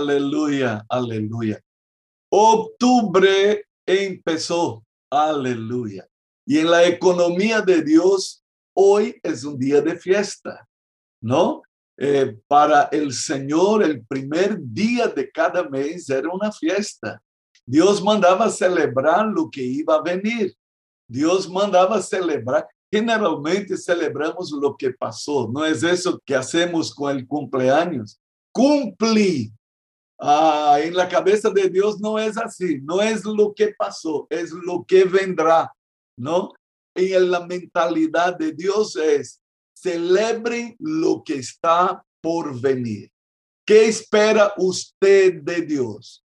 Aleluya, aleluya. Octubre empezó, aleluya. Y en la economía de Dios, hoy es un día de fiesta, ¿no? Eh, para el Señor, el primer día de cada mes era una fiesta. Dios mandaba celebrar lo que iba a venir. Dios mandaba celebrar. Generalmente celebramos lo que pasó. No es eso que hacemos con el cumpleaños. Cumplí. Ah, en la cabeza de Dios no es así. No es lo que pasó, es lo que vendrá. ¿No? En la mentalidad de Dios es celebre lo que está por venir. ¿Qué espera usted de Dios?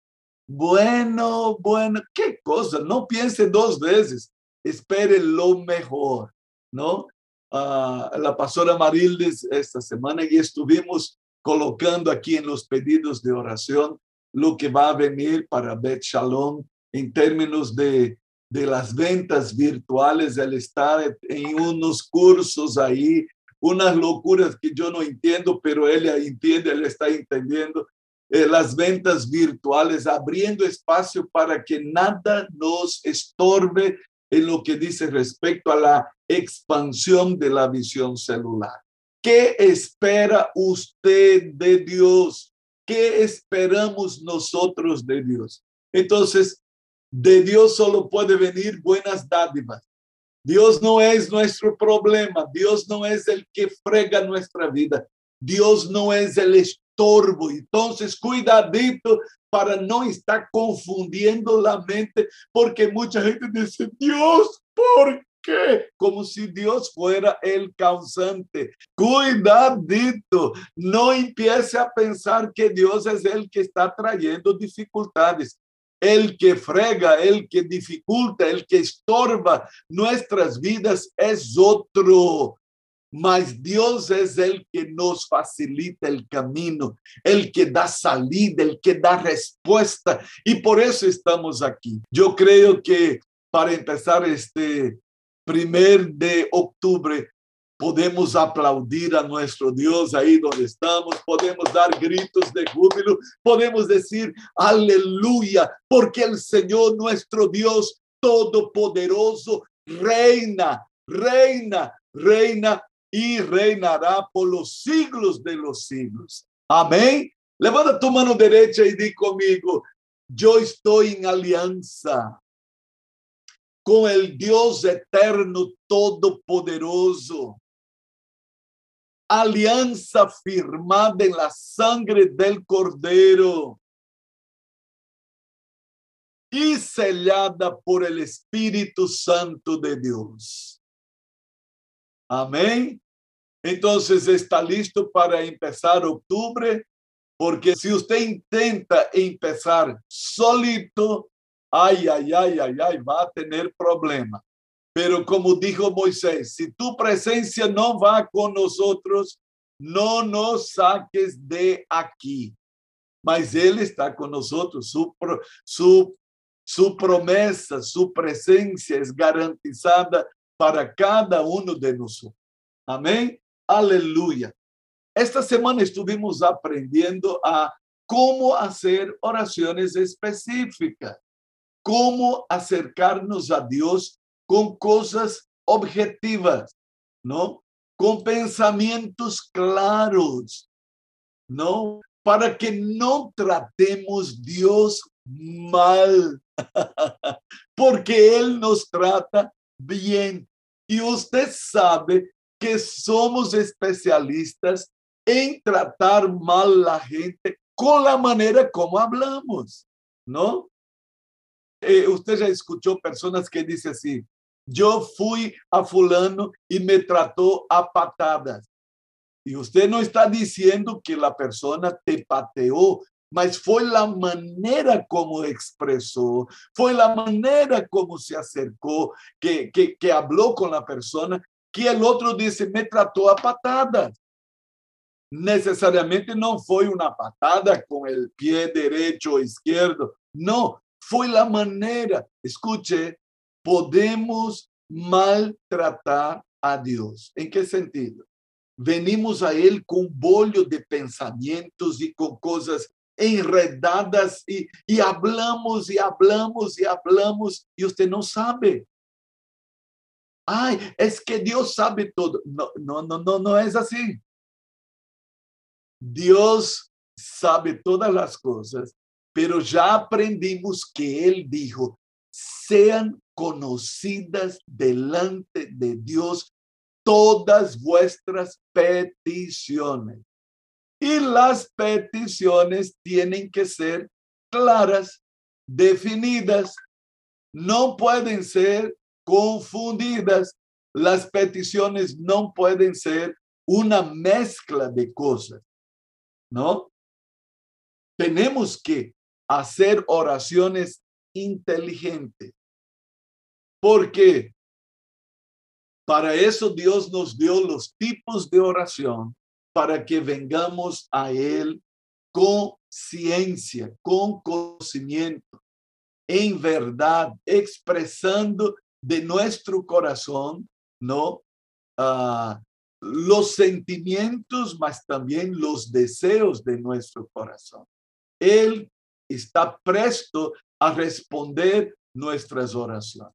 Bueno, bueno, qué cosa, no piense dos veces, espere lo mejor, ¿no? Uh, la pastora Marildes esta semana y estuvimos colocando aquí en los pedidos de oración lo que va a venir para Bet Shalom en términos de, de las ventas virtuales, el estar en unos cursos ahí unas locuras que yo no entiendo, pero él entiende, él está entendiendo. Eh, las ventas virtuales, abriendo espacio para que nada nos estorbe en lo que dice respecto a la expansión de la visión celular. ¿Qué espera usted de Dios? ¿Qué esperamos nosotros de Dios? Entonces, de Dios solo puede venir buenas dádivas. Dios no es nuestro problema, Dios no es el que frega nuestra vida, Dios no es el estorbo. Entonces, cuidadito para no estar confundiendo la mente, porque mucha gente dice, Dios, ¿por qué? Como si Dios fuera el causante. Cuidadito, no empiece a pensar que Dios es el que está trayendo dificultades. El que frega, el que dificulta, el que estorba nuestras vidas es otro. Mas Dios es el que nos facilita el camino, el que da salida, el que da respuesta. Y por eso estamos aquí. Yo creo que para empezar este primer de octubre, podemos aplaudir a nuestro Dios ahí donde estamos, podemos dar gritos de júbilo, podemos decir aleluya, porque el Señor nuestro Dios todopoderoso reina, reina, reina y reinará por los siglos de los siglos. Amén. Levanta tu mano derecha y di conmigo, yo estoy en alianza con el Dios eterno todopoderoso alianza firmada en la sangre del Cordero y sellada por el Espíritu Santo de Dios. Amén. Entonces está listo para empezar octubre, porque si usted intenta empezar solito, ay, ay, ay, ay, ay, va a tener problema. Pero como dijo Moisés, si tu presencia no va con nosotros, no nos saques de aquí. Mas Él está con nosotros. Su, su, su promesa, su presencia es garantizada para cada uno de nosotros. Amén. Aleluya. Esta semana estuvimos aprendiendo a cómo hacer oraciones específicas, cómo acercarnos a Dios con cosas objetivas, ¿no? Con pensamientos claros, ¿no? Para que no tratemos Dios mal, porque Él nos trata bien. Y usted sabe que somos especialistas en tratar mal la gente con la manera como hablamos, ¿no? Eh, usted ya escuchó personas que dicen así, yo fui a fulano y me trató a patadas. Y usted no está diciendo que la persona te pateó, mas fue la manera como expresó, fue la manera como se acercó, que, que, que habló con la persona, que el otro dice, me trató a patadas. Necesariamente no fue una patada con el pie derecho o izquierdo, no, fue la manera. Escuche, podemos maltratar a Dios. ¿En qué sentido? Venimos a Él con bollo de pensamientos y con cosas enredadas y, y hablamos y hablamos y hablamos y usted no sabe. Ay, es que Dios sabe todo. No, no, no, no, no es así. Dios sabe todas las cosas, pero ya aprendimos que Él dijo, sean conocidas delante de Dios todas vuestras peticiones. Y las peticiones tienen que ser claras, definidas, no pueden ser confundidas. Las peticiones no pueden ser una mezcla de cosas, ¿no? Tenemos que hacer oraciones inteligentes. Porque para eso Dios nos dio los tipos de oración para que vengamos a Él con ciencia, con conocimiento, en verdad, expresando de nuestro corazón, ¿no? Uh, los sentimientos, mas también los deseos de nuestro corazón. Él está presto a responder nuestras oraciones.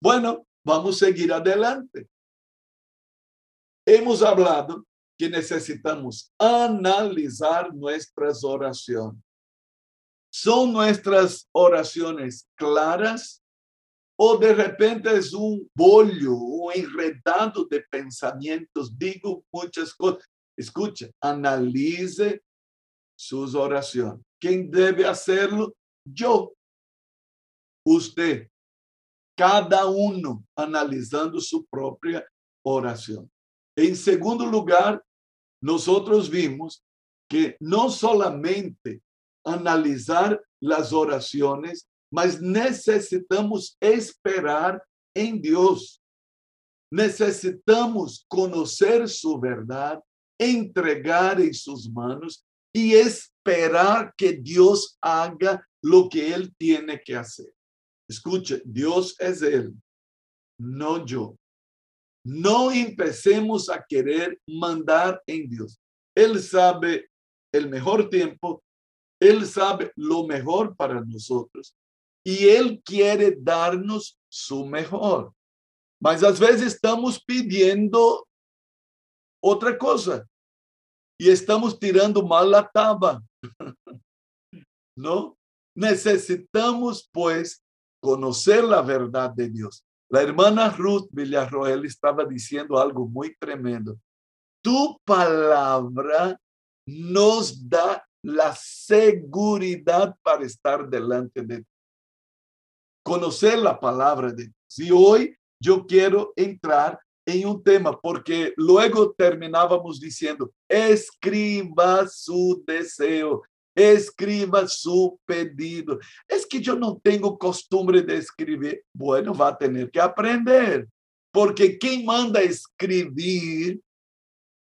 Bueno, vamos a seguir adelante. Hemos hablado que necesitamos analizar nuestras oraciones. ¿Son nuestras oraciones claras? ¿O de repente es un bollo, un enredado de pensamientos? Digo muchas cosas. Escucha, analice sus oraciones. ¿Quién debe hacerlo? Yo. Usted. Cada uno analizando su propia oración. En segundo lugar, nosotros vimos que no solamente analizar las oraciones, mas necesitamos esperar em Deus. Necessitamos conhecer sua verdade, entregar em suas manos e esperar que Deus haga lo que Ele tiene que hacer. Escucha, Deus é Ele, não eu. Não empecemos a querer mandar em Deus. Ele sabe o melhor tempo, Ele sabe lo melhor para nós e Ele quer dar-nos su melhor. Mas às vezes estamos pedindo outra coisa e estamos tirando mal a taba. Não? Necessitamos, pois, conhecer a verdade de Deus. A hermana Ruth Villarroel estava dizendo algo muito tremendo. Tu palavra nos dá a segurança para estar delante de conocer la palabra de Dios. Y hoy yo quiero entrar en un tema porque luego terminábamos diciendo, escriba su deseo, escriba su pedido. Es que yo no tengo costumbre de escribir. Bueno, va a tener que aprender, porque quien manda escribir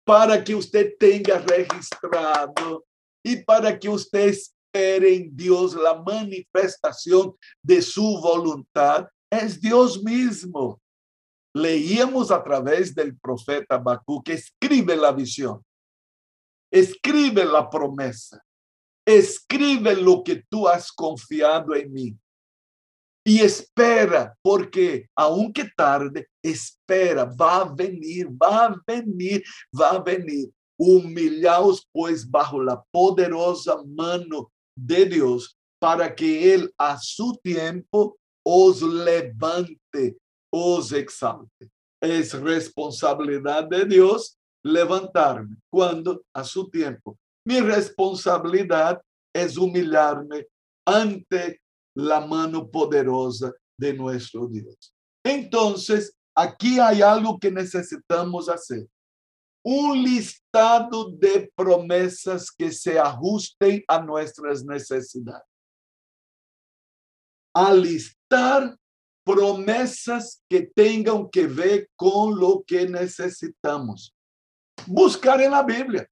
para que usted tenga registrado y para que usted en Dios la manifestación de su voluntad, es Dios mismo. Leíamos a través del profeta Bakú que escribe la visión, escribe la promesa, escribe lo que tú has confiado en mí. Y espera, porque aunque tarde, espera, va a venir, va a venir, va a venir. Humillaos pues bajo la poderosa mano de Dios para que Él a su tiempo os levante, os exalte. Es responsabilidad de Dios levantarme cuando a su tiempo. Mi responsabilidad es humillarme ante la mano poderosa de nuestro Dios. Entonces, aquí hay algo que necesitamos hacer. un listado de promesas que se ajusten a nuestras necesidades. Alistar promesas que tengan que ver con lo que necesitamos. Buscar en la Biblia.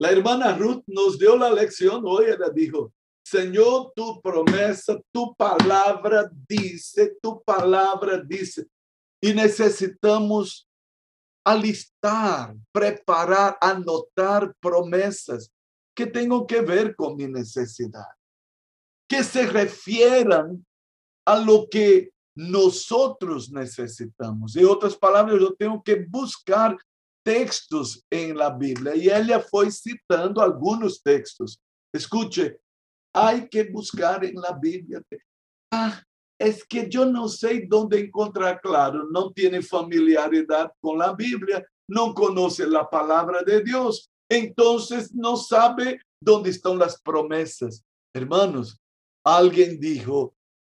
La hermana Ruth nos dio la lección hoy, ella dijo, Señor, tu promesa, tu palabra dice, tu palabra dice. Y necesitamos alistar, preparar, anotar promessas que tengan que ver con mi necesidad, que se refieran a lo que nosotros necesitamos. En otras palabras, yo tengo que buscar textos en la Biblia y ella fue citando algunos textos. Escuche, hay que buscar en la Biblia. Ah, es que yo no sé dónde encontrar claro, no tiene familiaridad con la Biblia, no conoce la palabra de Dios, entonces no sabe dónde están las promesas. Hermanos, alguien dijo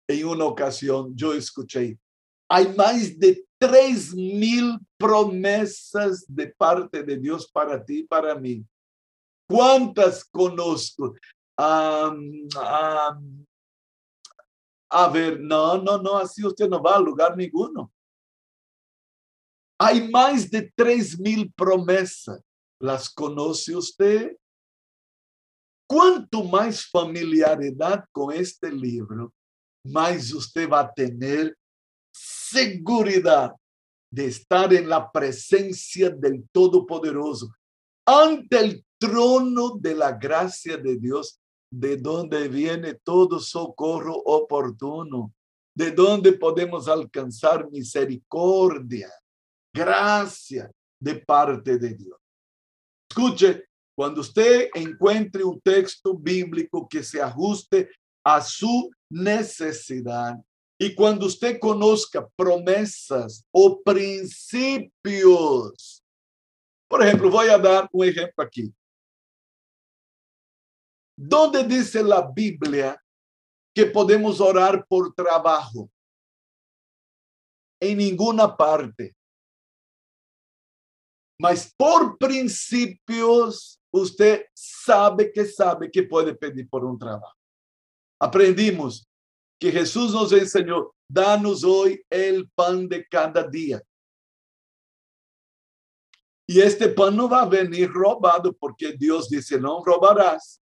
en una ocasión, yo escuché, hay más de tres mil promesas de parte de Dios para ti y para mí. ¿Cuántas conozco? a ver, no, no, no, así usted no va a lugar ninguno. Hay más de tres mil promesas. ¿Las conoce usted? Cuanto más familiaridad con este libro, más usted va a tener seguridad de estar en la presencia del Todopoderoso, ante el trono de la gracia de Dios de dónde viene todo socorro oportuno, de dónde podemos alcanzar misericordia, gracia de parte de Dios. Escuche, cuando usted encuentre un texto bíblico que se ajuste a su necesidad y cuando usted conozca promesas o principios, por ejemplo, voy a dar un ejemplo aquí. ¿Dónde dice la Biblia que podemos orar por trabajo? En ninguna parte. Mas por principios, usted sabe que sabe que puede pedir por un trabajo. Aprendimos que Jesús nos enseñó, danos hoy el pan de cada día. Y este pan no va a venir robado porque Dios dice, no robarás.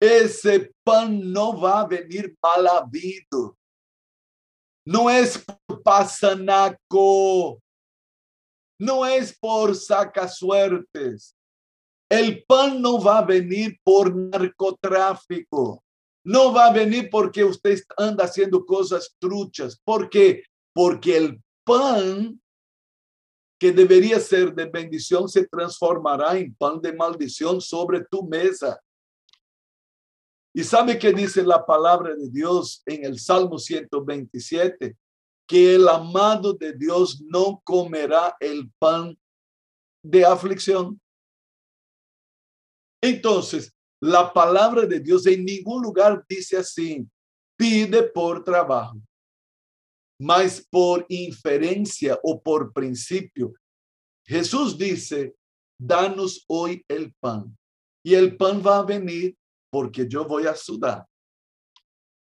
Ese pan no va a venir mal habido. No es por pasanaco. No es por sacasuertes. El pan no va a venir por narcotráfico. No va a venir porque usted anda haciendo cosas truchas. ¿Por qué? Porque el pan que debería ser de bendición se transformará en pan de maldición sobre tu mesa. Y sabe que dice la palabra de Dios en el Salmo 127, que el amado de Dios no comerá el pan de aflicción. Entonces, la palabra de Dios en ningún lugar dice así, pide por trabajo, mas por inferencia o por principio. Jesús dice, danos hoy el pan. Y el pan va a venir porque yo voy a sudar.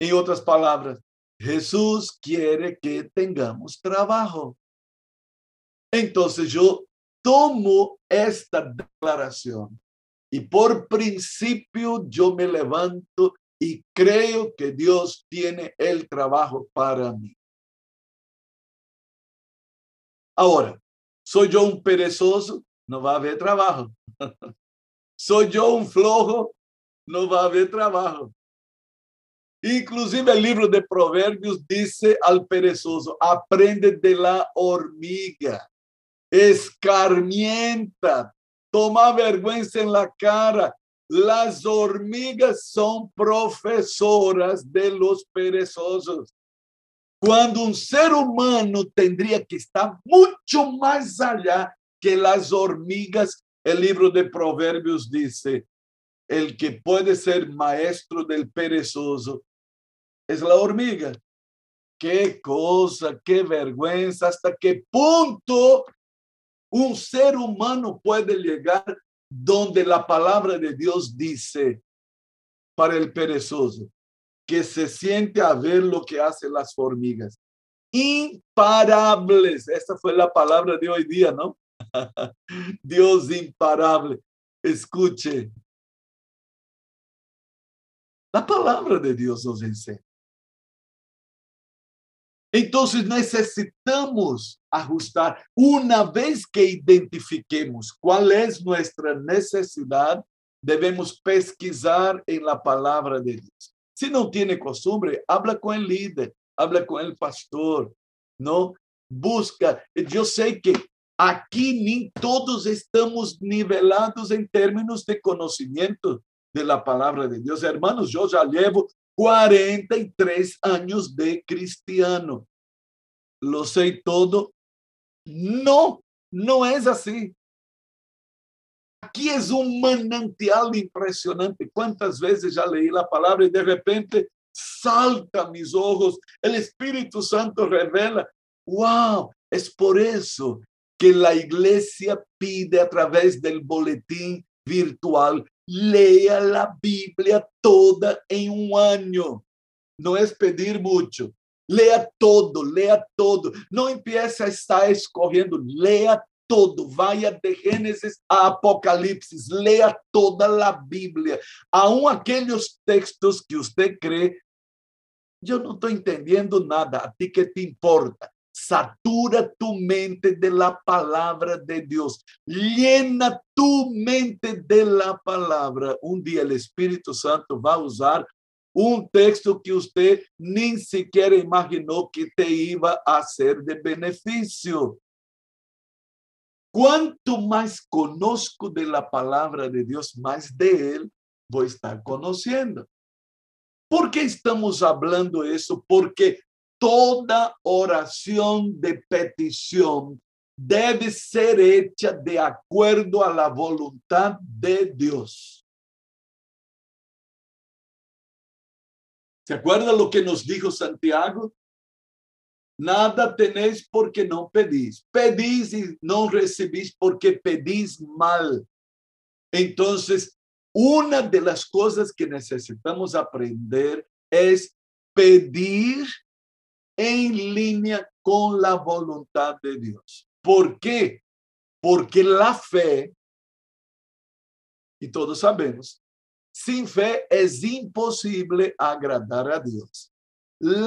En otras palabras, Jesús quiere que tengamos trabajo. Entonces yo tomo esta declaración y por principio yo me levanto y creo que Dios tiene el trabajo para mí. Ahora, ¿soy yo un perezoso? No va a haber trabajo. ¿Soy yo un flojo? no va a haber trabajo. Inclusive el libro de Proverbios dice al perezoso, aprende de la hormiga, escarmienta, toma vergüenza en la cara. Las hormigas son profesoras de los perezosos. Cuando un ser humano tendría que estar mucho más allá que las hormigas, el libro de Proverbios dice, el que puede ser maestro del perezoso es la hormiga. Qué cosa, qué vergüenza, hasta qué punto un ser humano puede llegar donde la palabra de Dios dice para el perezoso, que se siente a ver lo que hacen las hormigas. Imparables. Esa fue la palabra de hoy día, ¿no? Dios imparable. Escuche, la palabra de Dios nos enseña. Entonces necesitamos ajustar una vez que identifiquemos cuál es nuestra necesidad, debemos pesquisar en la palabra de Dios. Si no tiene costumbre, habla con el líder, habla con el pastor, ¿no? Busca. Yo sé que aquí ni todos estamos nivelados en términos de conocimiento de la palabra de Dios. Hermanos, yo ya llevo 43 años de cristiano. Lo sé todo. No, no es así. Aquí es un manantial impresionante. ¿Cuántas veces ya leí la palabra y de repente salta mis ojos? El Espíritu Santo revela, wow, es por eso que la iglesia pide a través del boletín virtual, lea la Biblia toda en un año. No es pedir mucho. Lea todo, lea todo. No empiece a estar escorrendo, lea todo, vaya de Gênesis a Apocalipse, leia toda a Bíblia. Aún aqueles textos que você crê, eu não estou entendendo nada, a ti que te importa. Satura tu mente de la palavra de Deus. Llena tu mente de la palavra. Um dia o Espírito Santo vai usar um texto que você nem sequer imaginou que te iba a ser de benefício. Quanto mais conosco de la palavra de Deus, mais de Ele vou estar conhecendo. Por que estamos falando isso? Porque toda oração de petição deve ser hecha de acordo a la voluntad de Deus. ¿Se acuerda lo que nos dijo Santiago? Nada tenéis porque não pedis. Pedis e não recebis porque pedis mal. Então, uma das coisas que necessitamos aprender é pedir em linha com a vontade de Deus. ¿Por quê? Porque a fé, e todos sabemos, sem fé é impossível agradar a Deus.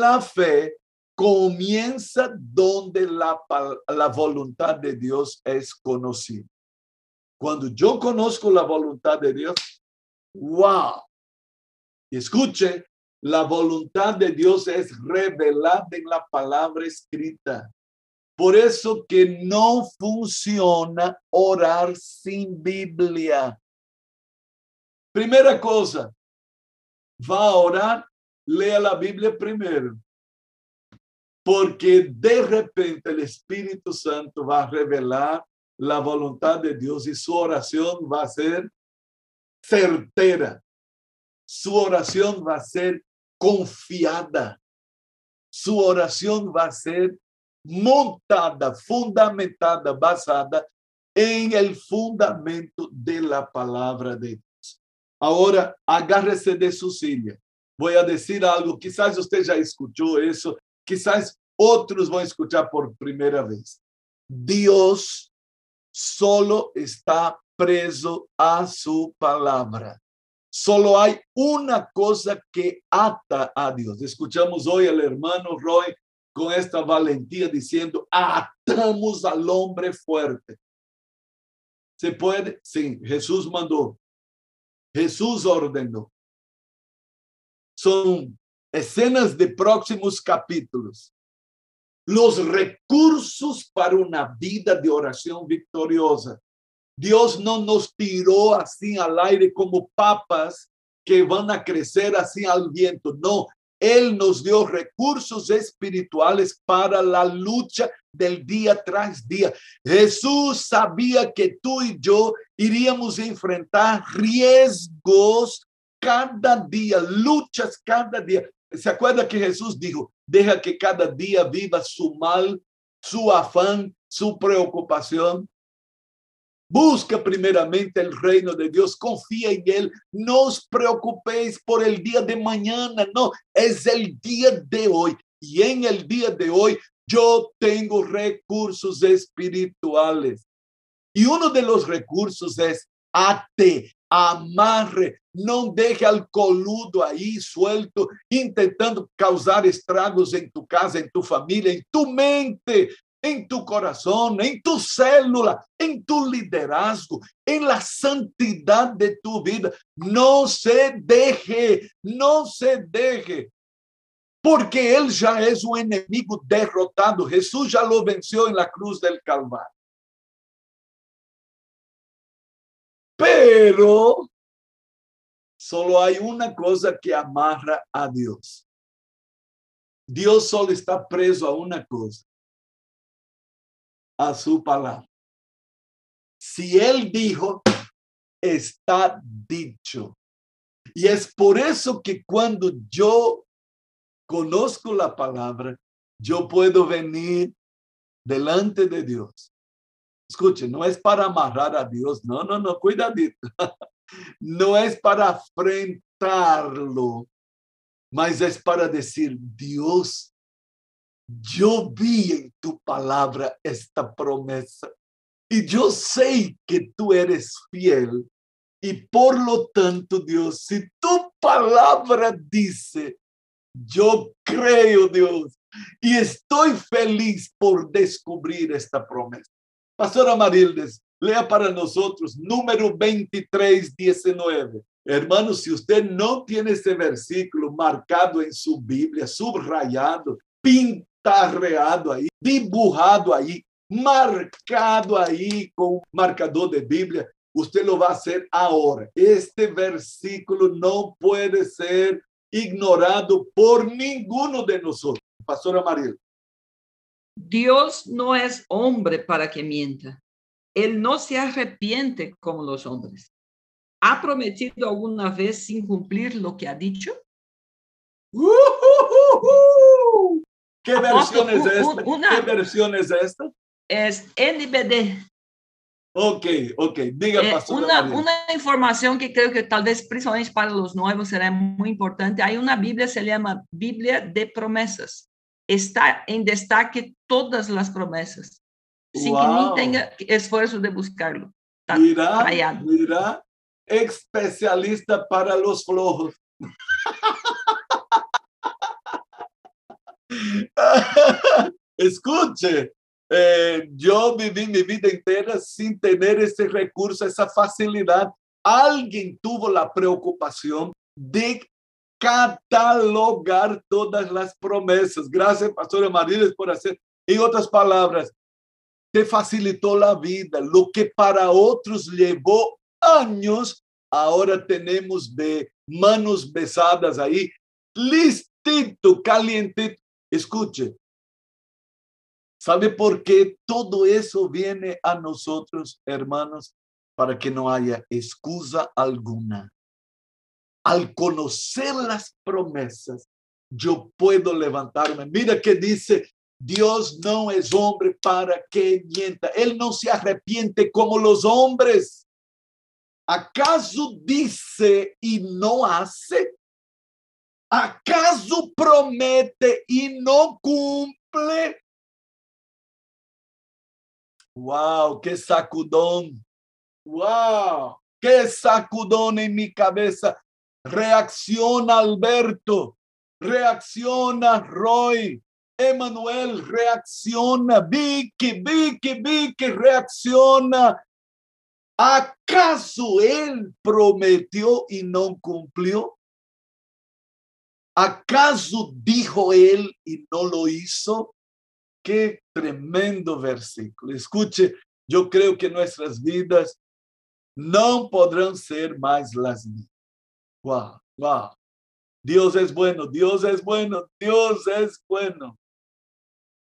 A fé comienza donde la, la voluntad de Dios es conocida. Cuando yo conozco la voluntad de Dios, wow. Escuche, la voluntad de Dios es revelada en la palabra escrita. Por eso que no funciona orar sin Biblia. Primera cosa, va a orar, lea la Biblia primero. porque de repente o Espírito Santo vai revelar a vontade de Deus e sua oração vai ser certeira. Sua oração vai ser confiada. Sua oração vai ser montada, fundamentada, basada em el fundamento de la palavra de Deus. Agora, agárrese de sua silla. Vou a dizer algo, quizás você já escutou isso, quizás otros van a escuchar por primera vez. Dios solo está preso a su palabra. Solo hay una cosa que ata a Dios. Escuchamos hoy al hermano Roy con esta valentía diciendo, atamos al hombre fuerte. ¿Se puede? Sí, Jesús mandó. Jesús ordenó. Son escenas de próximos capítulos, los recursos para una vida de oración victoriosa. Dios no nos tiró así al aire como papas que van a crecer así al viento. No, Él nos dio recursos espirituales para la lucha del día tras día. Jesús sabía que tú y yo iríamos a enfrentar riesgos cada día, luchas cada día. ¿Se acuerda que Jesús dijo, deja que cada día viva su mal, su afán, su preocupación? Busca primeramente el reino de Dios, confía en Él, no os preocupéis por el día de mañana, no, es el día de hoy. Y en el día de hoy yo tengo recursos espirituales. Y uno de los recursos es ate, amarre, não deixe alcoludo aí suelto, tentando causar estragos em tu casa, em tu família, em tu mente. En tu corazón, en tu célula, en tu liderazgo, en la santidad de tu vida. No se deje, no se deje. Porque él ya es un enemigo derrotado. Jesús ya lo venció en la cruz del Calvario. Pero solo hay una cosa que amarra a Dios. Dios solo está preso a una cosa, a su palabra. Si Él dijo, está dicho. Y es por eso que cuando yo conozco la palabra, yo puedo venir delante de Dios. Escuche, no es para amarrar a Dios, no, no, no, cuidadito. No es para afrentarlo, mas es para decir, Dios, yo vi en tu palabra esta promesa y yo sé que tú eres fiel y por lo tanto, Dios, si tu palabra dice, yo creo, Dios, y estoy feliz por descubrir esta promesa. Pastora Marildes, lea para nosotros número 23, 19. Hermanos, si usted no tiene ese versículo marcado en su Biblia, subrayado, pintarreado ahí, dibujado ahí, marcado ahí con marcador de Biblia, usted lo va a hacer ahora. Este versículo no puede ser ignorado por ninguno de nosotros. Pastora María. Dios no es hombre para que mienta. Él no se arrepiente como los hombres. ¿Ha prometido alguna vez sin cumplir lo que ha dicho? ¿Qué versión es esta? ¿Qué versión es esta? Es NBD. Ok, ok. Diga, eh. Una, una, información que creo que tal vez principalmente para los nuevos será muy importante. Hay una Biblia, se llama Biblia de promesas. Está en destaque todas las promesas, sin que ni tenga esfuerzo de buscarlo. Está mira, mira, especialista para los flojos. Escuche, eh, yo viví mi vida entera sin tener ese recurso, esa facilidad. Alguien tuvo la preocupación de catalogar todas las promesas. Gracias, Pastor Mariles, por hacer. En otras palabras, te facilitó la vida. Lo que para otros llevó años, ahora tenemos de manos besadas ahí, listito, caliente. Escuche, ¿Sabe por qué todo eso viene a nosotros, hermanos? Para que no haya excusa alguna. Al conocer las promesas, yo puedo levantarme. Mira que dice, Dios no es hombre para que mienta. Él no se arrepiente como los hombres. ¿Acaso dice y no hace? ¿Acaso promete y no cumple? Wow, qué sacudón. Wow, qué sacudón en mi cabeza. Reacciona Alberto, reacciona Roy, Emanuel, reacciona Vicky, Vicky, Vicky, reacciona. ¿Acaso él prometió y no cumplió? ¿Acaso dijo él y no lo hizo? Qué tremendo versículo. Escuche, yo creo que nuestras vidas no podrán ser más las mismas. Wow, wow. Dios es bueno, Dios es bueno, Dios es bueno.